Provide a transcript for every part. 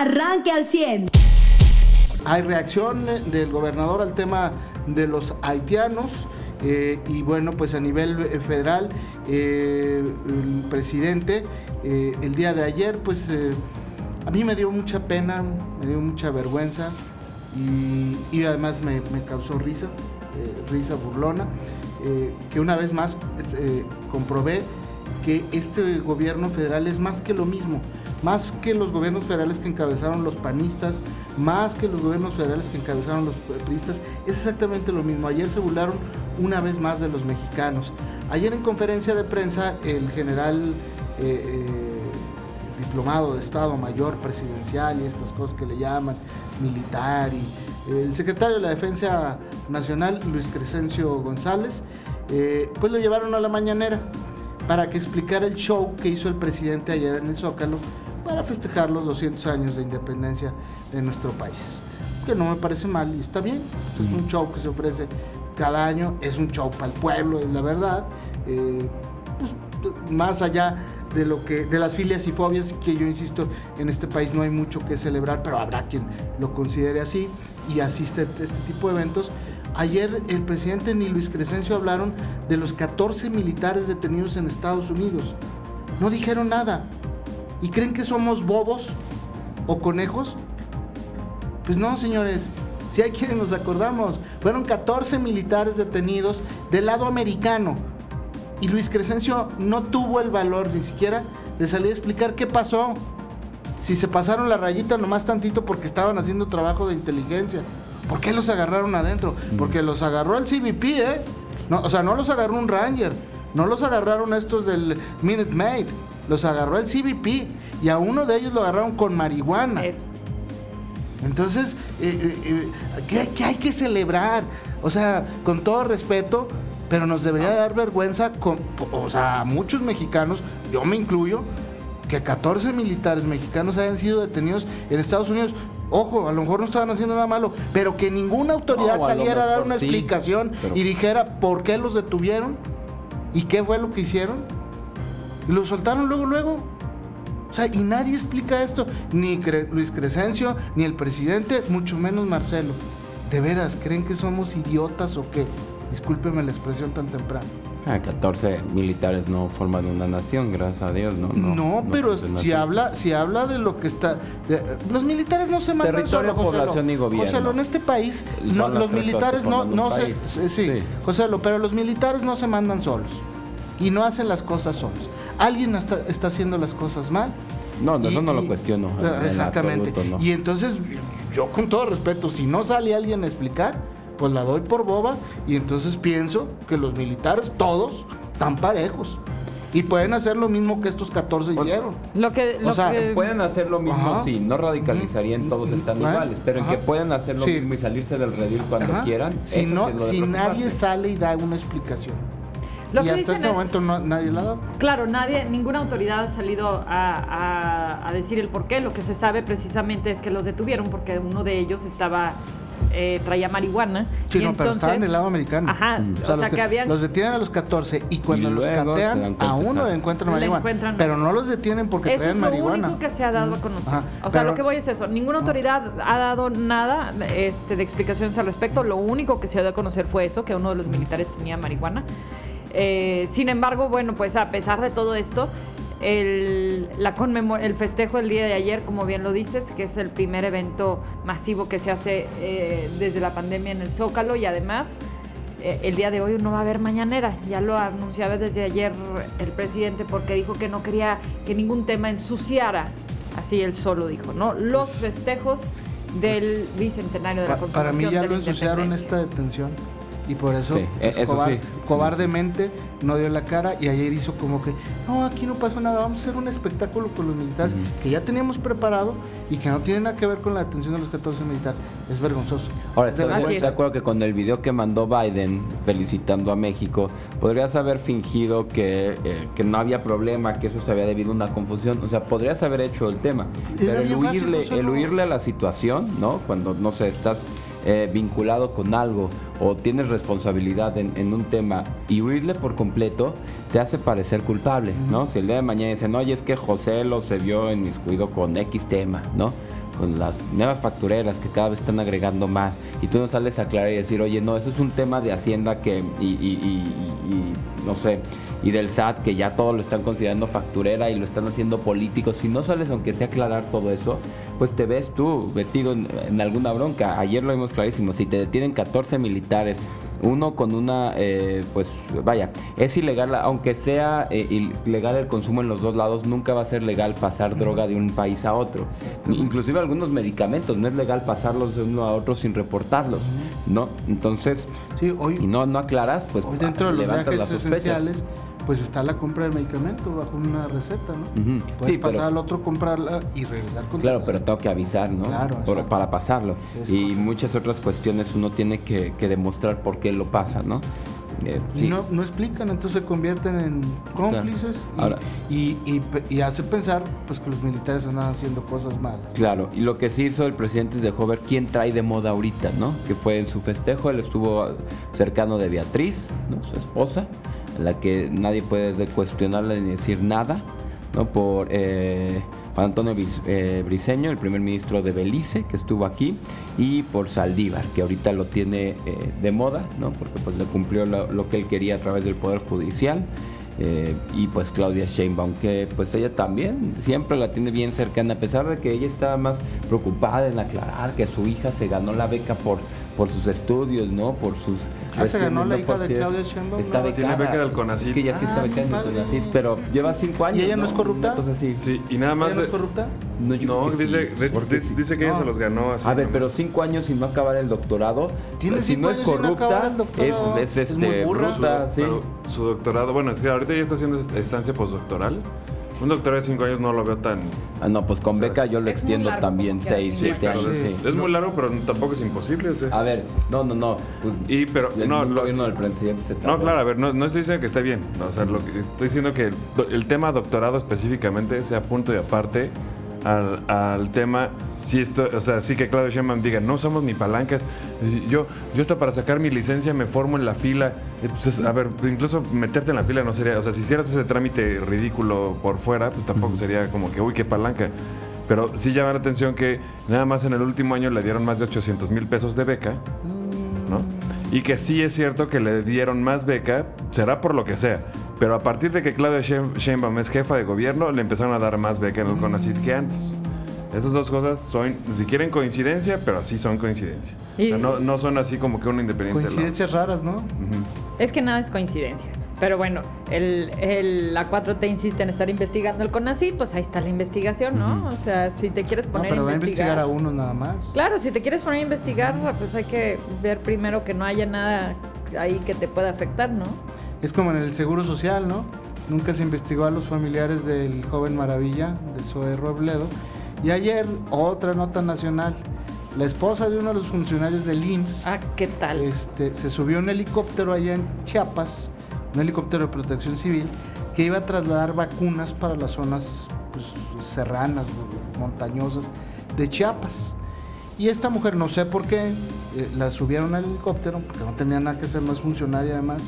arranque al 100. Hay reacción del gobernador al tema de los haitianos. Eh, y bueno, pues a nivel eh, federal, eh, el presidente el día de ayer, pues a mí me dio mucha pena, me dio mucha vergüenza y, además me, causó risa, risa burlona, que una vez más comprobé que este gobierno federal es más que lo mismo más que los gobiernos federales que encabezaron los panistas, más que los gobiernos federales que encabezaron los periodistas, es exactamente lo mismo. Ayer se burlaron una vez más de los mexicanos. Ayer en conferencia de prensa el general eh, eh, diplomado de Estado Mayor presidencial y estas cosas que le llaman militar y el secretario de la Defensa Nacional, Luis Crescencio González, eh, pues lo llevaron a la mañanera para que explicara el show que hizo el presidente ayer en el Zócalo para festejar los 200 años de independencia de nuestro país. Que no me parece mal y está bien. Es un show que se ofrece cada año, es un show para el pueblo, la verdad. Eh, pues, más allá de lo que de las filias y fobias que yo insisto en este país no hay mucho que celebrar pero habrá quien lo considere así y asiste a este tipo de eventos ayer el presidente ni Luis Crescencio hablaron de los 14 militares detenidos en Estados Unidos no dijeron nada ¿Y creen que somos bobos o conejos? Pues no, señores. Si hay quienes nos acordamos, fueron 14 militares detenidos del lado americano. Y Luis Crescencio no tuvo el valor ni siquiera de salir a explicar qué pasó. Si se pasaron la rayita nomás tantito porque estaban haciendo trabajo de inteligencia. ¿Por qué los agarraron adentro? Mm. Porque los agarró el CBP, ¿eh? No, o sea, no los agarró un Ranger. No los agarraron estos del Minute Maid los agarró el CBP y a uno de ellos lo agarraron con marihuana. Entonces, eh, eh, eh, ¿qué, hay que celebrar? O sea, con todo respeto, pero nos debería dar vergüenza, con, o sea, muchos mexicanos, yo me incluyo, que 14 militares mexicanos hayan sido detenidos en Estados Unidos. Ojo, a lo mejor no estaban haciendo nada malo, pero que ninguna autoridad saliera a, dar una explicación y dijera por qué los detuvieron y qué fue lo que hicieron. Y lo soltaron luego, luego. O sea, y nadie explica esto. Ni Luis Crescencio, ni el presidente, mucho menos Marcelo. ¿De veras creen que somos idiotas o qué? Discúlpeme la expresión tan temprana. 14 ah, militares no forman una nación, gracias a Dios, ¿no? No, pero si habla, si habla de lo que está... los militares no se mandan Territorio, solo, población y gobierno. en este país los militares no, no se... Sí, sí, José, pero los militares no se mandan solos y no hacen las cosas solos alguien está, haciendo las cosas mal. No, eso no lo cuestiono. Exactamente. Y entonces, yo con todo respeto, si no sale alguien a explicar, pues la doy por boba y entonces pienso que los militares, todos, están parejos. Y pueden hacer lo mismo que estos 14 hicieron. Lo que, o sea, pueden hacer lo mismo, sí, no radicalizarían, todos están iguales, pero en que pueden hacer lo mismo y salirse del redil cuando quieran. Si, no, si nadie sale y da una explicación y hasta este momento nadie la ha dado. Claro, nadie, ninguna autoridad ha salido a, decir el por qué. Lo que se sabe precisamente es que los detuvieron porque uno de ellos estaba eh, traía marihuana. Sí, no, pero estaban del lado americano. Ajá, mm. o, sea, que, habían... Los detienen a los 14 y cuando los catean, a uno encuentran marihuana. Pero no los detienen porque traen marihuana. es lo único que se ha dado a conocer. o sea, lo que voy es eso. Ninguna autoridad ha dado nada este, de explicaciones al respecto. Lo único que se ha dado a conocer fue eso, que uno de los militares tenía marihuana. Eh, sin embargo, bueno, pues a pesar de todo esto, el, la el festejo del día de ayer, como bien lo dices, que es el primer evento masivo que se hace eh, desde la pandemia en el Zócalo y además eh, el día de hoy no va a haber mañanera. Ya lo anunciaba desde ayer el presidente porque dijo que no quería que ningún tema ensuciara, así él solo dijo, ¿no? Los festejos del bicentenario de la Constitución. Para mí ya lo ensuciaron esta detención y por eso, pues, cobardemente no dio la cara y ayer hizo como que, no, aquí no pasó nada, vamos a hacer un espectáculo con los militares que ya teníamos preparado y que no tiene nada que ver con la detención de los 14 militares. Es vergonzoso. Ahora, estoy de acuerdo que con el video que mandó Biden felicitando a México, podrías haber fingido que, eh, que no había problema, que eso se había debido a una confusión, o sea, podrías haber hecho el tema. Pero el huirle, el huirle a la situación, ¿no? Cuando, no sé, estás eh, vinculado con algo o tienes responsabilidad en, un tema y huirle por completo te hace parecer culpable, ¿no? Si el día de mañana dicen, oye, es que José lo se vio en cuido con X tema, ¿no? con las nuevas factureras que cada vez están agregando más y tú no sales a aclarar y decir, oye, no, eso es un tema de Hacienda que, y, y, no sé, y del SAT que ya todo lo están considerando facturera y lo están haciendo político, si no sales aunque sea aclarar todo eso, pues te ves tú metido en, en alguna bronca. Ayer lo vimos clarísimo, si te detienen 14 militares, uno con una, eh, pues vaya, es ilegal, aunque sea eh, ilegal el consumo en los dos lados, nunca va a ser legal pasar droga de un país a otro. Inclusive algunos medicamentos, no es legal pasarlos de uno a otro sin reportarlos, ¿no? Entonces, sí, hoy, y no, no aclaras, pues dentro de los levantas las esenciales pues está la compra del medicamento bajo una receta, ¿no? Puedes pasar al otro, comprarla y regresar con Claro, pero tengo que avisar, ¿no? Claro, para pasarlo. y muchas otras cuestiones uno tiene que, demostrar por qué lo pasa, ¿no? Eh, no, no explican, entonces se convierten en cómplices y, y, hace pensar pues que los militares están haciendo cosas malas. Claro, y lo que sí hizo el presidente es dejó ver quién trae de moda ahorita, ¿no? Que fue en su festejo, él estuvo cercano de Beatriz, ¿no? su esposa, la que nadie puede cuestionarle ni decir nada, ¿no? Por eh, Juan Antonio eh, Briceño, el primer ministro de Belice, que estuvo aquí, y por Saldívar, que ahorita lo tiene eh, de moda, ¿no? Porque pues le cumplió lo, que él quería a través del Poder Judicial. y pues Claudia Sheinbaum, que pues ella también siempre la tiene bien cercana, a pesar de que ella estaba más preocupada en aclarar que su hija se ganó la beca por por sus estudios, ¿no? Por sus... Ah, se ganó la hija de Claudia Sheinbaum. Está becada. Tiene beca del CONACYT. Es que ya sí está ah, becada en el CONACYT, pero lleva cinco años. ¿Y ella no, es corrupta? Así. Sí, y nada más... ¿Ella no es corrupta? No, dice, que dice que ella se los ganó así. A ver, pero cinco años sin no acabar el doctorado. ¿Tiene si no es corrupta, es, es, este, bruta, sí. Pero su doctorado, bueno, es que ahorita ya está haciendo estancia postdoctoral. Un doctor de 5 años no lo veo tan. Ah, no, pues con beca yo lo extiendo también 6, 7 años. Es muy largo, pero tampoco es imposible. A ver, no, no, no. y, pero, no, lo, gobierno del presidente se No, claro, a ver, no, no, estoy diciendo que esté bien. o sea, lo que estoy diciendo que el, el tema doctorado específicamente sea punto y aparte al, al tema si esto, o sea, sí que Claudio Sheinbaum diga, no usamos ni palancas. Yo, yo hasta para sacar mi licencia me formo en la fila. Pues, a ver, incluso meterte en la fila no sería, o sea, si hicieras ese trámite ridículo por fuera, pues tampoco sería como que, uy, qué palanca. Pero sí llama la atención que nada más en el último año le dieron más de 800 mil pesos de beca, ¿no? Y que sí es cierto que le dieron más beca, será por lo que sea. Pero a partir de que Claudia Sheinbaum es jefa de gobierno, le empezaron a dar más beca en el CONACYT que antes. Esas dos cosas son, si quieren, coincidencia, pero sí son coincidencia. no, no, son así como que una independiente. Coincidencias raras, ¿no? Es que nada es coincidencia. Pero bueno, el, el, la 4T insiste en estar investigando el CONACYT, pues ahí está la investigación, ¿no? O sea, si te quieres poner no, pero a investigar. Va a investigar a uno nada más. Claro, si te quieres poner a investigar, pues hay que ver primero que no haya nada ahí que te pueda afectar, ¿no? Es como en el Seguro Social, ¿no? Nunca se investigó a los familiares del joven Maravilla, de Zoe Robledo y ayer, otra nota nacional. La esposa de uno de los funcionarios del IMSS. Ah, ¿qué tal? Este, se subió un helicóptero allá en Chiapas, un helicóptero de protección civil, que iba a trasladar vacunas para las zonas pues, serranas, montañosas de Chiapas. Y esta mujer, no sé por qué, eh, la subieron al helicóptero, porque no tenía nada que ser más funcionaria además,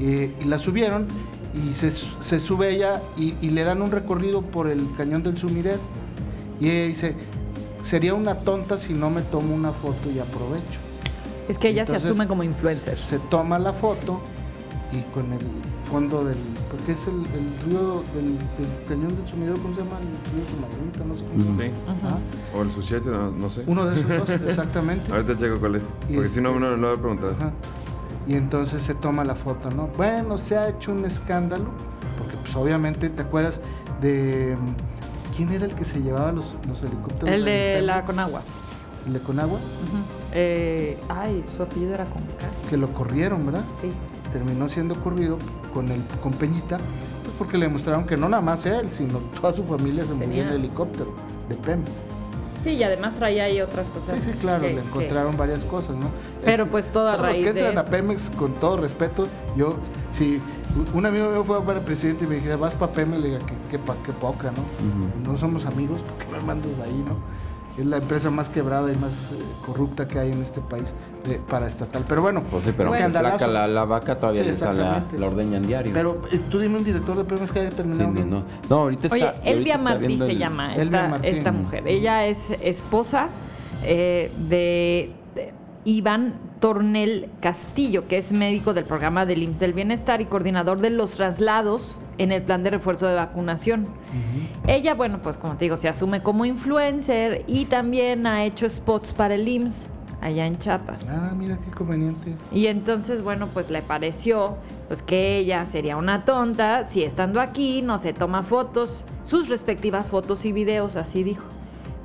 eh, y la subieron y se, sube ella y, y, le dan un recorrido por el cañón del sumidero y ella dice, sería una tonta si no me tomo una foto y aprovecho. Es que ella se asume como influencer. Se, toma la foto y con el fondo del... Porque es el, río del, cañón del sumidero, ¿cómo se llama? El río Sumacenta, no sé cómo. Sí. O el Suchiate, no, sé. Uno de esos dos, exactamente. Ahorita checo cuál es. Porque si no, este, no lo voy a preguntar. Y entonces se toma la foto, ¿no? Bueno, se ha hecho un escándalo, porque pues obviamente te acuerdas de ¿Quién era el que se llevaba los, los helicópteros? El de la Conagua. ¿El de Conagua? eh, ay, su apellido era con Que lo corrieron, ¿verdad? Sí. Terminó siendo corrido con, el, con Peñita, pues porque le demostraron que no nada más él, sino toda su familia se movía en el helicóptero de Pemex. Sí, y además traía ahí otras cosas. Sí, sí, claro, le encontraron varias cosas, ¿no? Pero pues toda raíz los que entran a Pemex, con todo respeto, yo, si un amigo mío fue a ver al presidente y me dije, vas para Pemex, le dije, qué, qué, poca, ¿no? No somos amigos, ¿por qué me mandas ahí, no? es la empresa más quebrada y más eh, corrupta que hay en este país de, para estatal. Pero bueno, pues sí, pero bueno, flaca la, la, vaca todavía le sale la, la ordeñan diario. Pero eh, tú dime un director de premios que haya terminado. Sí, no, no, ahorita está. Oye, Elvia Martí se llama esta, esta, mujer. Ella es esposa eh, de, de Iván Tornel Castillo, que es médico del programa del IMSS del Bienestar y coordinador de los traslados en el plan de refuerzo de vacunación. Ella, bueno, pues como te digo, se asume como influencer y también ha hecho spots para el IMSS allá en Chiapas. Ah, mira qué conveniente. Y entonces, bueno, pues le pareció pues que ella sería una tonta si estando aquí no se toma fotos, sus respectivas fotos y videos, así dijo.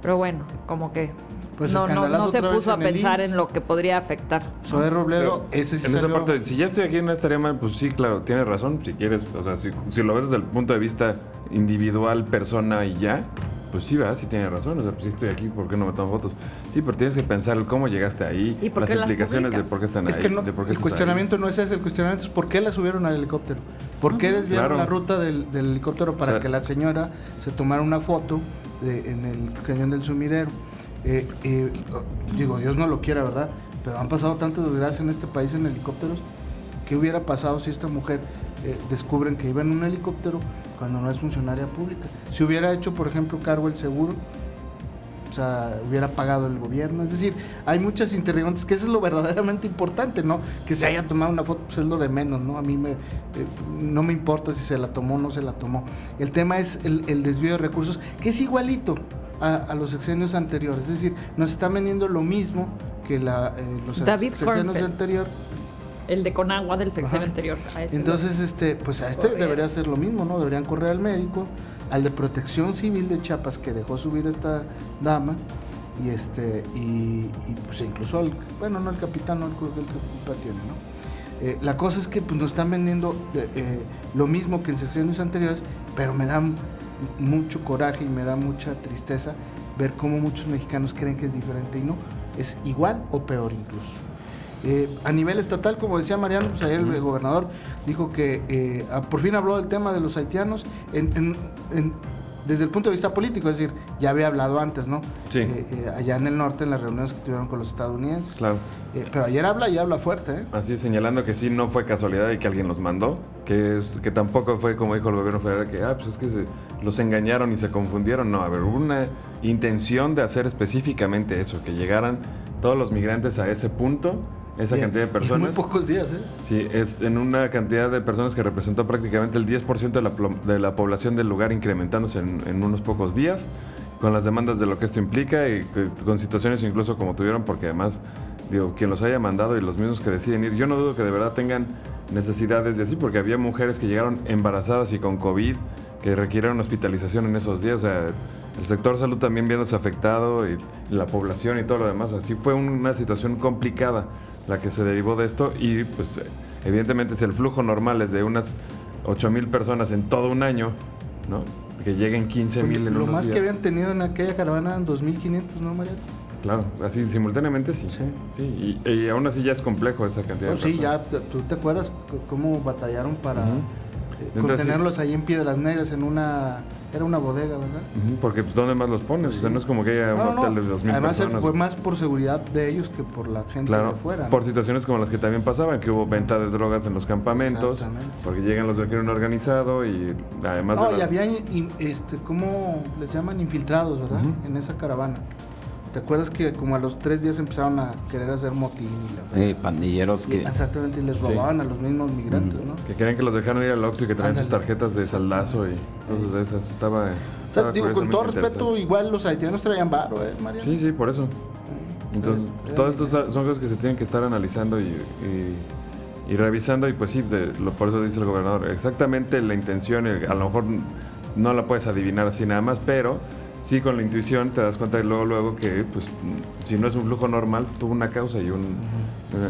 Pero bueno, como que pues no, no, no se puso a pensar en lo que podría afectar. Zoe Robledo, ese En esa parte, si ya estoy aquí no estaría mal, pues sí, claro, tiene razón, si quieres, o sea, si, lo ves desde el punto de vista individual, persona y ya, pues sí, va, sí tiene razón. O sea, pues sí estoy aquí, ¿por qué no me tomo fotos? Sí, pero tienes que pensar cómo llegaste ahí, ¿Y las implicaciones de por qué están ahí. de por qué el cuestionamiento no es ese, el cuestionamiento es por qué la subieron al helicóptero. ¿Por qué desviaron la ruta del, helicóptero para que la señora se tomara una foto en el cañón del sumidero? Eh, eh, digo, Dios no lo quiera, ¿verdad? Pero han pasado tantas desgracias en este país en helicópteros. ¿Qué hubiera pasado si esta mujer eh, descubren que iba en un helicóptero cuando no es funcionaria pública? Si hubiera hecho, por ejemplo, cargo el seguro, o sea, hubiera pagado el gobierno. Es decir, hay muchas interrogantes, que eso es lo verdaderamente importante, ¿no? Que se haya tomado una foto, pues es lo de menos, ¿no? A mí me, no me importa si se la tomó o no se la tomó. El tema es el desvío de recursos, que es igualito a, los sexenios anteriores. Es decir, nos está vendiendo lo mismo que la, eh, los sexenios anteriores. El de Conagua del sexenio anterior. Entonces, este, pues a este debería ser lo mismo, ¿no? Deberían correr al médico, al de Protección Civil de Chiapas que dejó subir esta dama y este y, pues incluso al, bueno no el capitán no el, que tiene no eh, la cosa es que pues, nos están vendiendo eh, lo mismo que en sexenios anteriores pero me dan mucho coraje y me da mucha tristeza ver cómo muchos mexicanos creen que es diferente y no, es igual o peor incluso. Eh, a nivel estatal, como decía Mariano, pues ayer el gobernador dijo que eh, por fin habló del tema de los haitianos. En, desde el punto de vista político, es decir, ya había hablado antes, ¿no? Sí. Eh, allá en el norte, en las reuniones que tuvieron con los estadounidenses. Claro. pero ayer habla y habla fuerte, ¿eh? Así, señalando que sí, no fue casualidad y que alguien los mandó, que es que tampoco fue como dijo el gobierno federal, que, ah, pues es que se, los engañaron y se confundieron. No, a ver, hubo una intención de hacer específicamente eso, que llegaran todos los migrantes a ese punto esa cantidad de personas. En muy pocos días, ¿eh? Sí, es en una cantidad de personas que representó prácticamente el 10% de la, de la población del lugar incrementándose en, unos pocos días, con las demandas de lo que esto implica y con situaciones incluso como tuvieron, porque además, digo, quien los haya mandado y los mismos que deciden ir, yo no dudo que de verdad tengan necesidades de así, porque había mujeres que llegaron embarazadas y con COVID que requirieron hospitalización en esos días, o sea, el sector salud también viéndose afectado y la población y todo lo demás, así fue una situación complicada la que se derivó de esto y pues evidentemente si el flujo normal es de unas 8 mil personas en todo un año, ¿no? Que lleguen 15 mil en Lo más que habían tenido en aquella caravana eran 2.500, ¿no, María? Claro, así simultáneamente sí. Sí. y, aún así ya es complejo esa cantidad de personas. Sí, ya, ¿tú te acuerdas cómo batallaron para eh, contenerlos ahí en Piedras Negras en una era una bodega, ¿verdad? porque, pues, ¿dónde más los pones? O sea, no es como que haya un hotel de 2.000 Además, fue más por seguridad de ellos que por la gente de afuera. Por situaciones como las que también pasaban, que hubo venta de drogas en los campamentos, porque llegan los del crimen organizado y además... No, y había, este, ¿cómo les llaman? Infiltrados, ¿verdad? En esa caravana. ¿Te acuerdas que como a los tres días empezaron a querer hacer motín? Y la... pandilleros que... Exactamente, y les robaban a los mismos migrantes, ¿no? Que querían que los dejaran ir al Oxxo y que traían sus tarjetas de saldazo y cosas de esas. Estaba... digo, con todo respeto, igual los haitianos traían varo, ¿eh, María? Sí, sí, por eso. Entonces, todas estas son cosas que se tienen que estar analizando y, y, revisando y pues sí, de, lo, por eso dice el gobernador, exactamente la intención, a lo mejor no la puedes adivinar así nada más, pero sí, con la intuición te das cuenta y luego, luego que, pues, si no es un flujo normal, tuvo una causa y, un,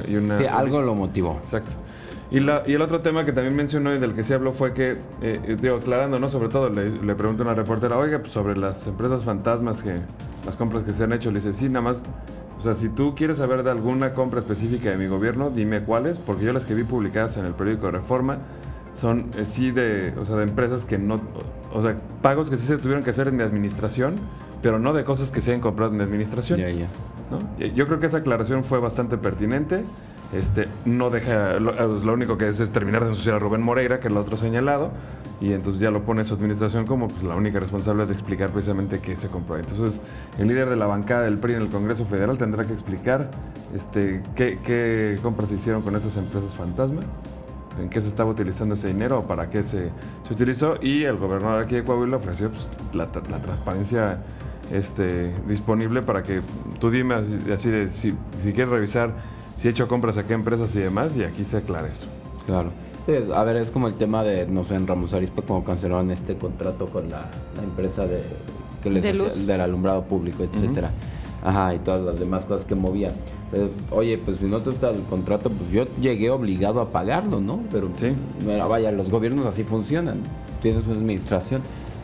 y una... Sí, algo lo motivó. Exacto. Y, la, y el otro tema que también mencionó y del que se habló fue que, eh, digo, aclarando, ¿no? Sobre todo, le, le pregunto a una reportera, oiga, pues sobre las empresas fantasmas que, las compras que se han hecho, le dice, sí, nada más, o sea, si tú quieres saber de alguna compra específica de mi gobierno, dime cuáles, porque yo las que vi publicadas en el periódico de Reforma son eh, sí de, o sea, de empresas que no, o sea, pagos que sí se tuvieron que hacer en mi administración, pero no de cosas que se hayan comprado en administración. Yo creo que esa aclaración fue bastante pertinente. Este, no deja, lo, único que es es terminar de ensuciar a Rubén Moreira, que es el otro señalado, y entonces ya lo pone su administración como pues, la única responsable de explicar precisamente qué se compró. Entonces, el líder de la bancada del PRI en el Congreso Federal tendrá que explicar este, qué, compras se hicieron con estas empresas fantasma, en qué se estaba utilizando ese dinero o para qué se, se utilizó, y el gobernador aquí de Coahuila ofreció pues, la, la, transparencia este, disponible para que tú dime así, de si, si quieres revisar si he hecho compras a qué empresas y demás, y aquí se aclara eso. Claro. a ver, es como el tema de, no sé, en Ramos Arispe, como cancelaron este contrato con la, empresa de, que les del alumbrado público, etcétera. Ajá, y todas las demás cosas que movían. Oye, pues si no te gusta el contrato, pues yo llegué obligado a pagarlo, ¿no? Pero sí. vaya, los gobiernos así funcionan. Tienen su administración.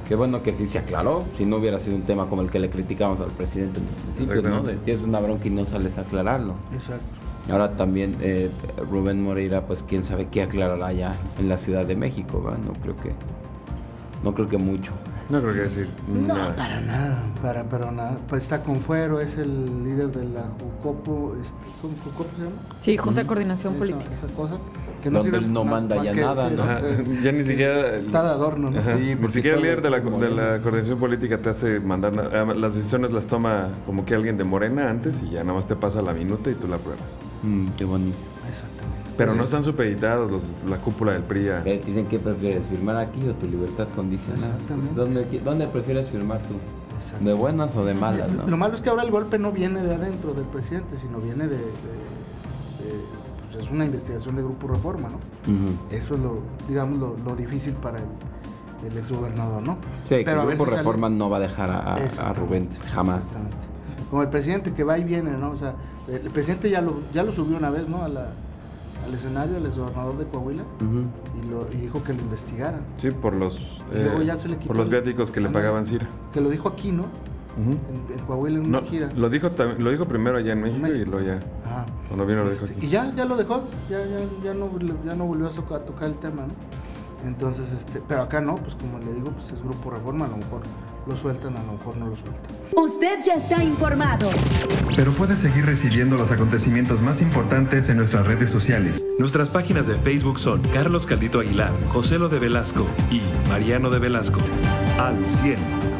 Qué bueno que sí se aclaró, si no hubiera sido un tema como el que le criticamos al presidente en principio, ¿no? tienes una bronca y no sales a aclararlo. Exacto. Ahora también eh, Rubén Moreira, pues quién sabe qué aclarará ya en la Ciudad de México, ¿va? No creo que, no creo que mucho. No creo que decir. No, para nada, para, pero nada. Pues está con Fuero, es el líder de la Jucopo, este, ¿cómo Jucopo se llama? Sí, Junta de Coordinación Política. Esa cosa. Que no Donde él no manda ya nada, ¿no? ya ni siquiera... Está de adorno, ¿no? Sí, ni siquiera el líder de la, de la coordinación política te hace mandar... Las decisiones las toma como que alguien de Morena antes y ya nada más te pasa la minuta y tú la pruebas. Mm, qué bonito. Exactamente. Pero no están supeditados los, la cúpula del PRI. Dicen que prefieres firmar aquí o tu libertad condicional. Exactamente. ¿Dónde, ¿Dónde prefieres firmar tú? ¿De buenas o de malas? ¿no? Lo malo es que ahora el golpe no viene de adentro del presidente, sino viene de es una investigación de Grupo Reforma, ¿no? Eso es lo, digamos, lo, difícil para el, el exgobernador, ¿no? Sí, Pero que Grupo Reforma no va a dejar a, Rubén jamás. Exactamente. Como el presidente que va y viene, ¿no? O sea, el presidente ya lo, ya lo subió una vez, ¿no? A la, al escenario, el exgobernador de Coahuila, y, lo, y dijo que lo investigaran. Sí, por los, eh, por los viáticos que le pagaban Cira. Que lo dijo aquí, ¿no? en, Coahuila en una gira. Lo dijo, lo dijo primero allá en México, y luego ya. Cuando vino lo dijo este, Y ya, ya lo dejó, ya, ya, ya, no, ya no volvió a, tocar el tema, ¿no? Entonces, este, pero acá no, pues como le digo, pues es Grupo Reforma, a lo mejor lo sueltan, a lo mejor no lo sueltan. Usted ya está informado. Pero puede seguir recibiendo los acontecimientos más importantes en nuestras redes sociales. Nuestras páginas de Facebook son Carlos Caldito Aguilar, José Lo de Velasco y Mariano de Velasco. Al 100.